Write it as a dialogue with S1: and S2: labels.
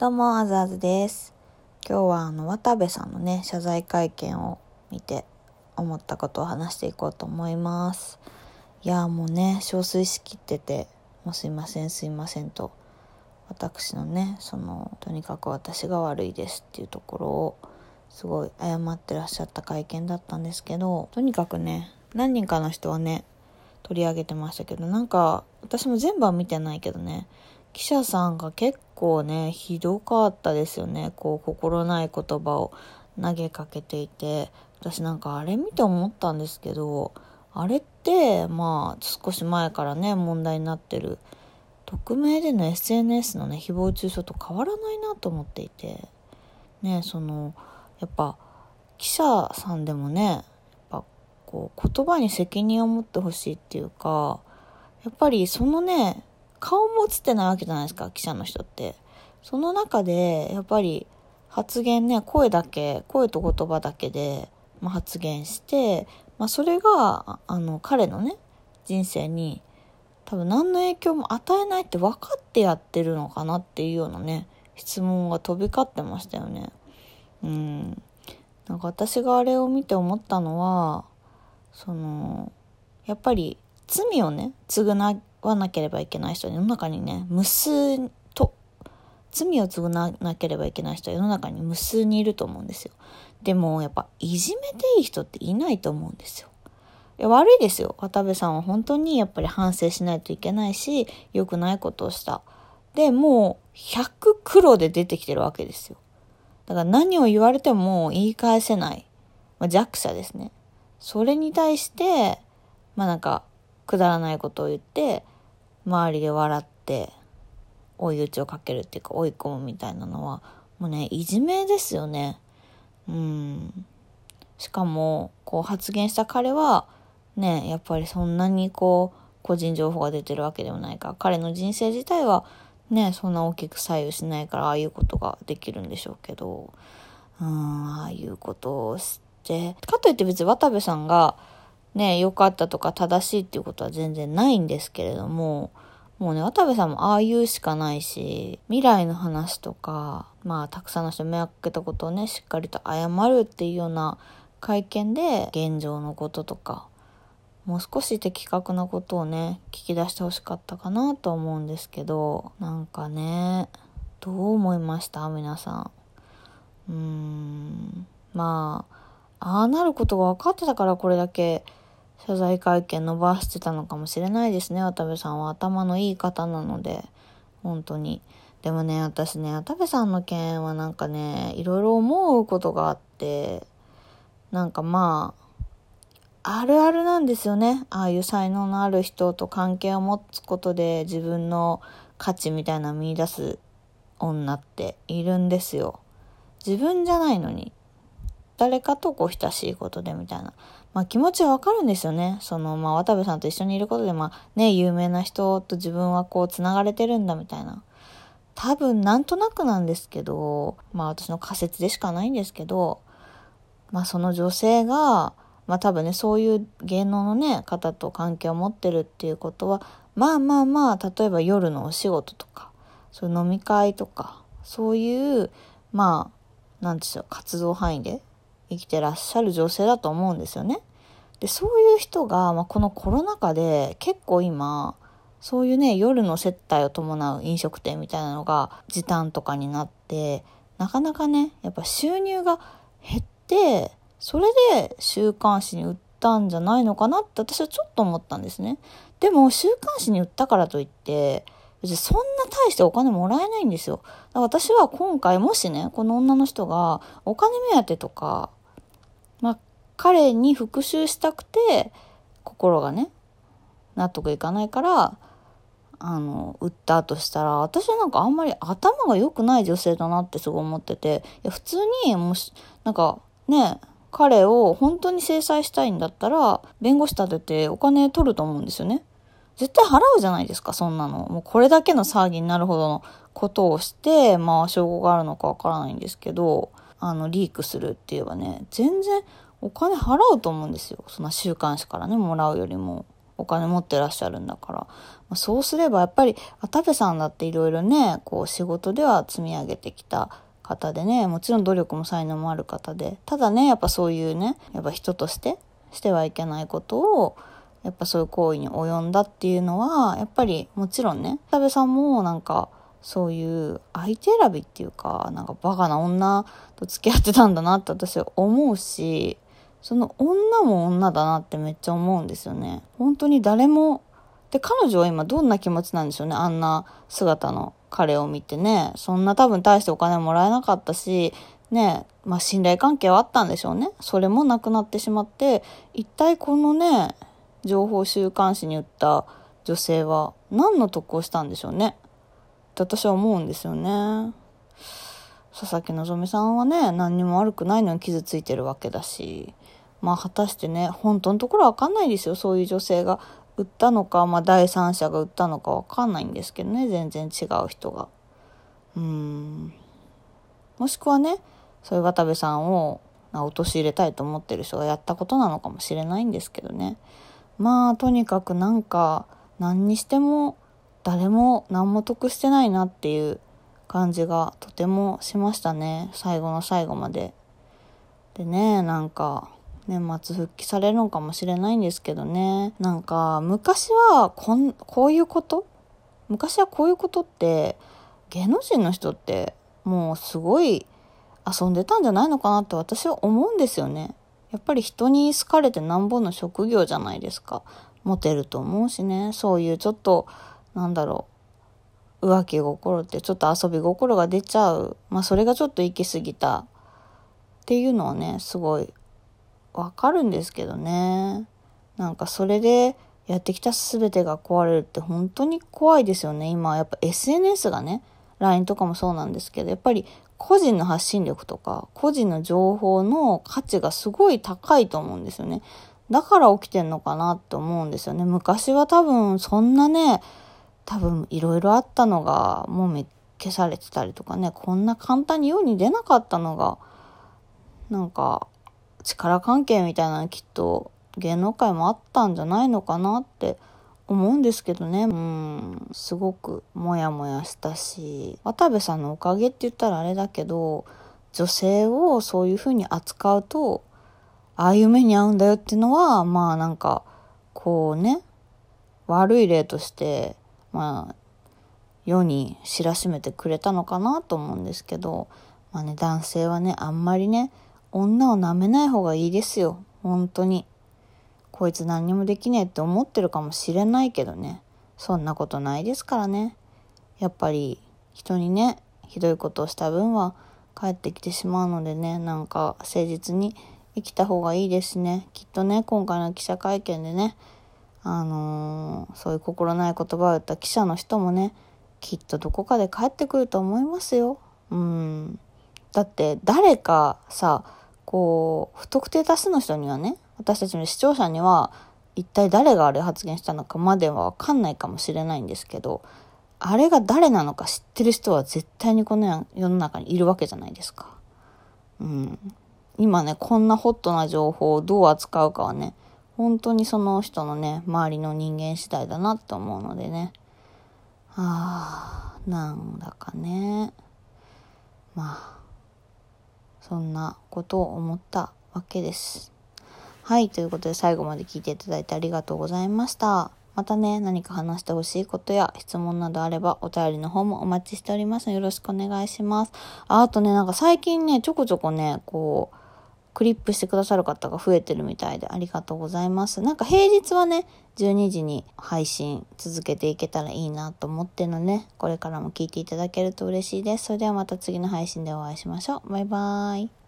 S1: どうも、あずあずです。今日はあの、渡部さんのね、謝罪会見を見て思ったことを話していこうと思います。いやもうね、憔悴しきってて、もうすいませんすいませんと、私のね、その、とにかく私が悪いですっていうところを、すごい謝ってらっしゃった会見だったんですけど、とにかくね、何人かの人はね、取り上げてましたけど、なんか、私も全部は見てないけどね、記者さんが結構ね、ひどかったですよね。こう、心ない言葉を投げかけていて、私なんかあれ見て思ったんですけど、あれって、まあ、少し前からね、問題になってる、匿名での SNS のね、誹謗中傷と変わらないなと思っていて、ね、その、やっぱ、記者さんでもね、やっぱ、こう、言葉に責任を持ってほしいっていうか、やっぱりそのね、顔も映ってないわけじゃないですか、記者の人って。その中で、やっぱり発言ね、声だけ、声と言葉だけで、まあ、発言して、まあ、それが、あの、彼のね、人生に多分何の影響も与えないって分かってやってるのかなっていうようなね、質問が飛び交ってましたよね。うん。なんか私があれを見て思ったのは、その、やっぱり罪をね、償わなければいけない人は世の中にね、無数と、罪を償わなければいけない人は世の中に無数にいると思うんですよ。でも、やっぱ、いじめていい人っていないと思うんですよ。いや悪いですよ。渡部さんは本当にやっぱり反省しないといけないし、良くないことをした。で、もう、100黒で出てきてるわけですよ。だから何を言われても言い返せない。まあ、弱者ですね。それに対して、まあなんか、くだらないことを言って、周りで笑って、追い打ちをかけるっていうか追い込むみたいなのは、もうね、いじめですよね。うん。しかも、こう発言した彼は、ね、やっぱりそんなにこう、個人情報が出てるわけでもないから、彼の人生自体は、ね、そんな大きく左右しないから、ああいうことができるんでしょうけど、うん、ああいうことをして、かといって別に渡部さんが、ね、良かったとか正しいっていうことは全然ないんですけれども、もうね、渡部さんもああ言うしかないし、未来の話とか、まあ、たくさんの人迷惑かけたことをね、しっかりと謝るっていうような会見で、現状のこととか、もう少し的確なことをね、聞き出してほしかったかなと思うんですけど、なんかね、どう思いました？皆さん。うーん、まあ、ああなることが分かってたからこれだけ謝罪会見伸ばしてたのかもしれないですね。渡部さんは頭のいい方なので、本当に。でもね、私ね、渡部さんの件はなんかね、いろいろ思うことがあって、なんかまあ、あるあるなんですよね。ああいう才能のある人と関係を持つことで自分の価値みたいな見出す女っているんですよ。自分じゃないのに。誰かとこう親しいことでみたいな。まあ気持ちはわかるんですよね。その、まあ渡部さんと一緒にいることで、まあね、有名な人と自分はこう繋がれてるんだみたいな。多分なんとなくなんですけど、まあ私の仮説でしかないんですけど、まあその女性が、まあ多分ね、そういう芸能のね、方と関係を持ってるっていうことは、まあまあまあ、例えば夜のお仕事とか、そういう飲み会とか、そういう、まあ、なんでしょう、活動範囲で生きてらっしゃる女性だと思うんですよね。で、そういう人が、まあ、このコロナ禍で結構今、そういうね、夜の接待を伴う飲食店みたいなのが時短とかになって、なかなかね、やっぱ収入が減って、それで週刊誌に売ったんじゃないのかなって私はちょっと思ったんですね。でも週刊誌に売ったからといって、別にそんな大してお金もらえないんですよ。だから私は今回もしね、この女の人がお金目当てとか、まあ、彼に復讐したくて、心がね、納得いかないから、あの、売ったとしたら、私はなんかあんまり頭が良くない女性だなってすごい思ってて、いや普通に、もし、なんか、ね、彼を本当に制裁したいんだったら、弁護士立ててお金取ると思うんですよね。絶対払うじゃないですか、そんなの。もうこれだけの騒ぎになるほどのことをして、まあ、証拠があるのかわからないんですけど、あの、リークするって言えばね、全然お金払うと思うんですよ。そんな週刊誌からね、もらうよりも。お金持ってらっしゃるんだから。まあ、そうすればやっぱり渡部さんだっていろいろね、こう仕事では積み上げてきた方でね、もちろん努力も才能もある方で、ただね、やっぱそういうね、やっぱ人としてしてはいけないことを、やっぱそういう行為に及んだっていうのは、やっぱりもちろんね、渡部さんもなんか、そういう相手選びっていうか、なんかバカな女と付き合ってたんだなって私は思うし、その女も女だなってめっちゃ思うんですよね。本当に誰も、で、彼女は今どんな気持ちなんでしょうね。あんな姿の彼を見てね。そんな多分大してお金もらえなかったし、ね、まあ信頼関係はあったんでしょうね。それもなくなってしまって、一体このね、情報週刊誌に売った女性は何の得をしたんでしょうね。って私は思うんですよね。佐々木希さんはね、何にも悪くないのに傷ついてるわけだし、まあ果たしてね、本当のところわかんないですよ。そういう女性が売ったのか、まあ第三者が売ったのかわかんないんですけどね、全然違う人が。うん。もしくはね、そういう渡部さんを陥れたいと思ってる人がやったことなのかもしれないんですけどね。まあとにかくなんか何にしても誰も何も得してないなっていう感じがとてもしましたね最後の最後まで。でねなんか年末復帰されるのかもしれないんですけどねなんか昔はこんこういうこと？昔はこういうことって芸能人の人ってもうすごい遊んでたんじゃないのかなって私は思うんですよね。やっぱり人に好かれてなんぼの職業じゃないですか。モテると思うしね。そういうちょっとなんだろう、浮気心ってちょっと遊び心が出ちゃう。まあそれがちょっと行き過ぎたっていうのはね、すごいわかるんですけどね。なんかそれでやってきた全てが壊れるって本当に怖いですよね。今やっぱ SNS がね、LINE とかもそうなんですけど、やっぱり個人の発信力とか、個人の情報の価値がすごい高いと思うんですよね。だから起きてんのかなって思うんですよね。昔は多分そんなね、多分いろいろあったのがもう消されてたりとかねこんな簡単に世に出なかったのがなんか力関係みたいなのきっと芸能界もあったんじゃないのかなって思うんですけどね。うんすごくモヤモヤしたし渡部さんのおかげって言ったらあれだけど女性をそういうふうに扱うとああいう目に遭うんだよっていうのはまあなんかこうね悪い例としてまあ、世に知らしめてくれたのかなと思うんですけど、まあね、男性はね、あんまりね、女を舐めない方がいいですよ。本当に。こいつ何にもできねえって思ってるかもしれないけどね。そんなことないですからね。やっぱり人にね、ひどいことをした分は帰ってきてしまうのでね、なんか誠実に生きた方がいいですね。きっとね、今回の記者会見でね、あのー、そういう心ない言葉を言った記者の人もね、きっとどこかで帰ってくると思いますよ。うん。だって誰かさ、こう、不特定多数の人にはね、私たちの視聴者には、一体誰があれ発言したのかまではわかんないかもしれないんですけど、あれが誰なのか知ってる人は絶対にこの世の中にいるわけじゃないですか。うん。今ね、こんなホットな情報をどう扱うかはね、本当にその人のね、周りの人間次第だなって思うのでね。ああ、なんだかね。まあ、そんなことを思ったわけです。はい、ということで最後まで聞いていただいてありがとうございました。またね、何か話してほしいことや質問などあればお便りの方もお待ちしておりますよろしくお願いします。ああとね、なんか最近ね、ちょこちょこね、こう、クリップしてくださる方が増えてるみたいでありがとうございます。なんか平日はね、12時に配信続けていけたらいいなと思ってるの、ね、これからも聞いていただけると嬉しいです。それではまた次の配信でお会いしましょう。バイバーイ。